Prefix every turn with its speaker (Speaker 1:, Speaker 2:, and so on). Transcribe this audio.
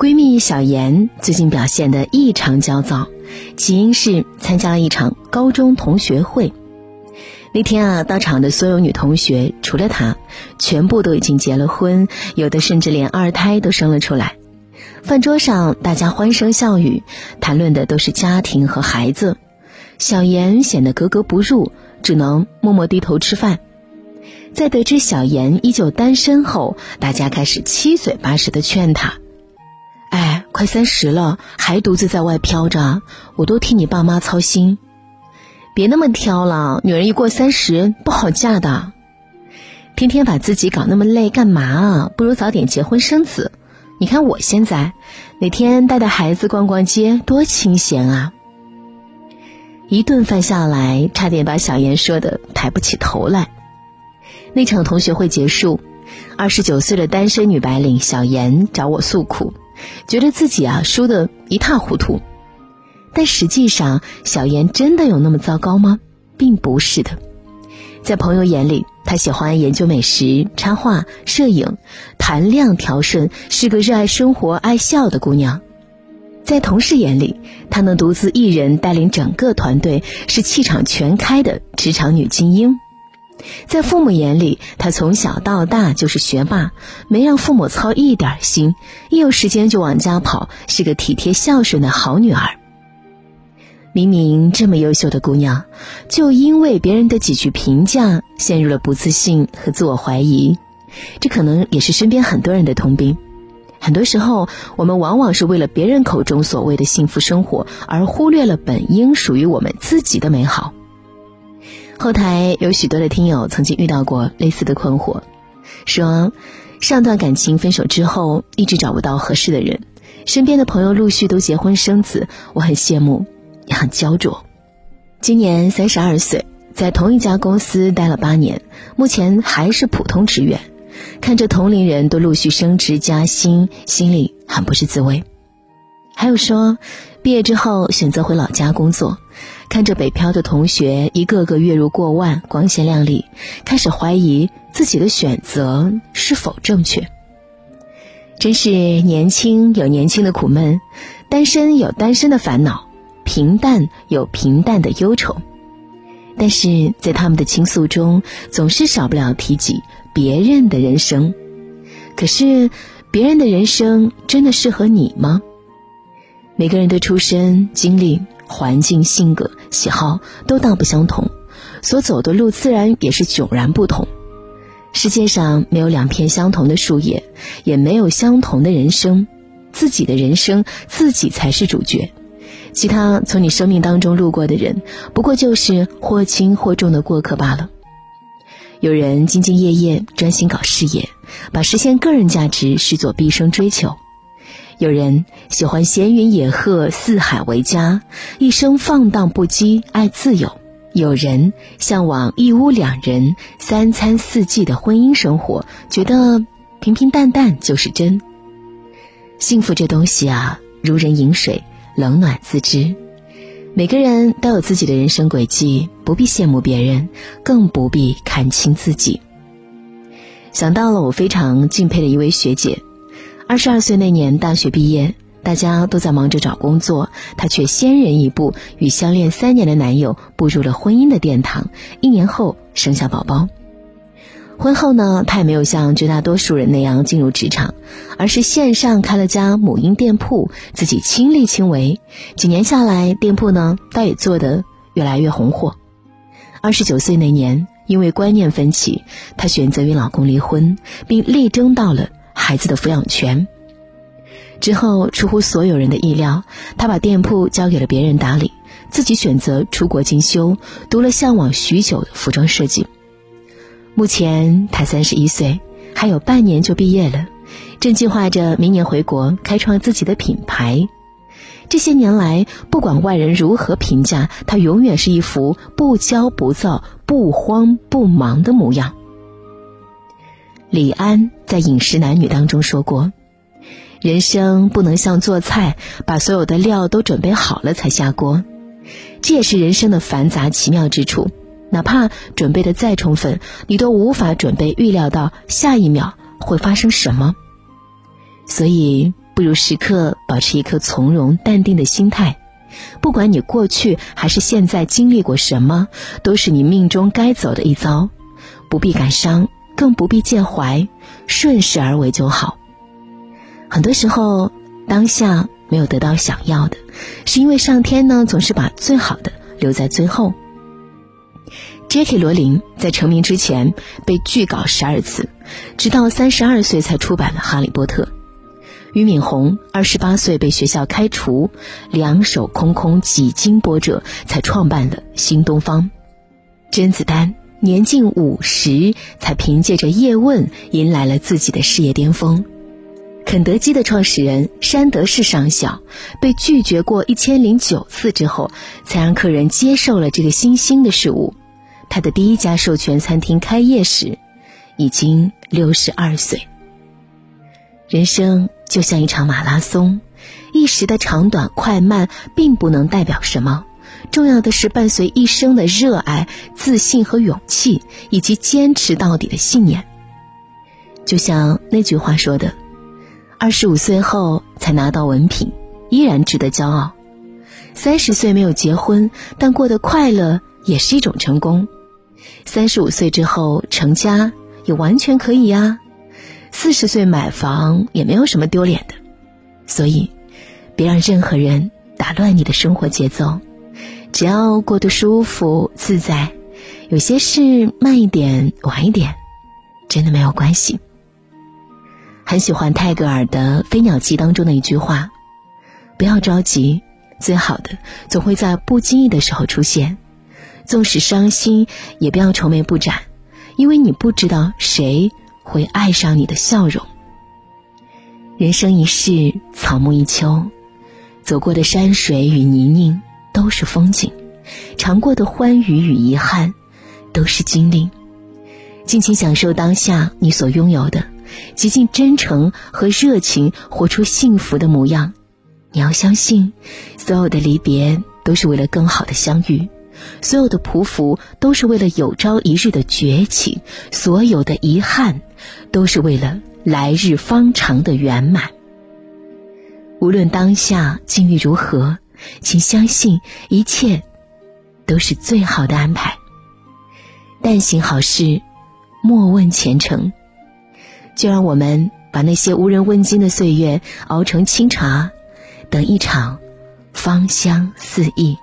Speaker 1: 闺蜜小妍最近表现得异常焦躁，起因是参加了一场高中同学会。那天啊，到场的所有女同学除了她，全部都已经结了婚，有的甚至连二胎都生了出来。饭桌上，大家欢声笑语，谈论的都是家庭和孩子。小妍显得格格不入，只能默默低头吃饭。在得知小妍依旧单身后，大家开始七嘴八舌的劝她：“，快三十了，还独自在外飘着，我都替你爸妈操心。别那么挑了，女人一过三十不好嫁的。天天把自己搞那么累干嘛啊？不如早点结婚生子。你看我现在，每天带带孩子逛逛街，多清闲啊！一顿饭下来，差点把小妍说的抬不起头来。”那场同学会结束，二十九岁的单身女白领小妍找我诉苦，觉得自己啊输得一塌糊涂。但实际上，小妍真的有那么糟糕吗？并不是的。在朋友眼里，她喜欢研究美食、插画、摄影，谈量调顺，是个热爱生活、爱笑的姑娘。在同事眼里，她能独自一人带领整个团队，是气场全开的职场女精英。在父母眼里，她从小到大就是学霸，没让父母操一点心，一有时间就往家跑，是个体贴孝顺的好女儿。明明这么优秀的姑娘，就因为别人的几句评价，陷入了不自信和自我怀疑。这可能也是身边很多人的通病。很多时候，我们往往是为了别人口中所谓的幸福生活，而忽略了本应属于我们自己的美好。后台有许多的听友曾经遇到过类似的困惑，说上段感情分手之后一直找不到合适的人，身边的朋友陆续都结婚生子，我很羡慕，也很焦灼。今年三十二岁，在同一家公司待了八年，目前还是普通职员，看着同龄人都陆续升职加薪，心里很不是滋味。还有说，毕业之后选择回老家工作。看着北漂的同学一个个月入过万、光鲜亮丽，开始怀疑自己的选择是否正确。真是年轻有年轻的苦闷，单身有单身的烦恼，平淡有平淡的忧愁。但是在他们的倾诉中，总是少不了提及别人的人生。可是，别人的人生真的适合你吗？每个人的出身经历。环境、性格、喜好都大不相同，所走的路自然也是迥然不同。世界上没有两片相同的树叶，也没有相同的人生。自己的人生，自己才是主角。其他从你生命当中路过的人，不过就是或轻或重的过客罢了。有人兢兢业业，专心搞事业，把实现个人价值视作毕生追求。有人喜欢闲云野鹤、四海为家，一生放荡不羁，爱自由；有人向往一屋两人、三餐四季的婚姻生活，觉得平平淡淡就是真。幸福这东西啊，如人饮水，冷暖自知。每个人都有自己的人生轨迹，不必羡慕别人，更不必看清自己。想到了我非常敬佩的一位学姐。二十二岁那年大学毕业，大家都在忙着找工作，她却先人一步与相恋三年的男友步入了婚姻的殿堂。一年后生下宝宝。婚后呢，她也没有像绝大多数人那样进入职场，而是线上开了家母婴店铺，自己亲力亲为。几年下来，店铺呢倒也做得越来越红火。二十九岁那年，因为观念分歧，她选择与老公离婚，并力争到了。孩子的抚养权之后，出乎所有人的意料，他把店铺交给了别人打理，自己选择出国进修，读了向往许久的服装设计。目前他三十一岁，还有半年就毕业了，正计划着明年回国开创自己的品牌。这些年来，不管外人如何评价，他永远是一副不骄不躁、不慌不忙的模样。李安在《饮食男女》当中说过：“人生不能像做菜，把所有的料都准备好了才下锅。这也是人生的繁杂奇妙之处。哪怕准备的再充分，你都无法准备预料到下一秒会发生什么。所以，不如时刻保持一颗从容淡定的心态。不管你过去还是现在经历过什么，都是你命中该走的一遭，不必感伤，更不必介怀，顺势而为就好。很多时候，当下没有得到想要的，是因为上天呢总是把最好的留在最后。J.K. 罗琳在成名之前被拒稿十二次，直到三十二岁才出版了《哈利波特》。俞敏洪二十八岁被学校开除，两手空空几经波折才创办了新东方。甄子丹年近五十才凭借着《叶问》迎来了自己的事业巅峰。肯德基的创始人山德士上校被拒绝过一千零九次之后，才让客人接受了这个新兴的事物。他的第一家授权餐厅开业时，已经六十二岁。人生就像一场马拉松，一时的长短快慢并不能代表什么，重要的是伴随一生的热爱、自信和勇气，以及坚持到底的信念。就像那句话说的：“二十五岁后才拿到文凭，依然值得骄傲；三十岁没有结婚，但过得快乐也是一种成功。”三十五岁之后成家也完全可以呀，四十岁买房也没有什么丢脸的，所以别让任何人打乱你的生活节奏，只要过得舒服自在，有些事慢一点晚一点，真的没有关系。很喜欢泰戈尔的《飞鸟集》当中的一句话：“不要着急，最好的总会在不经意的时候出现。”纵使伤心，也不要愁眉不展，因为你不知道谁会爱上你的笑容。人生一世，草木一秋，走过的山水与泥泞都是风景，尝过的欢愉与遗憾都是经历。尽情享受当下你所拥有的，极尽真诚和热情，活出幸福的模样。你要相信，所有的离别都是为了更好的相遇。所有的匍匐都是为了有朝一日的崛起，所有的遗憾都是为了来日方长的圆满。无论当下境遇如何，请相信一切都是最好的安排。但行好事，莫问前程。就让我们把那些无人问津的岁月熬成清茶，等一场芳香四溢。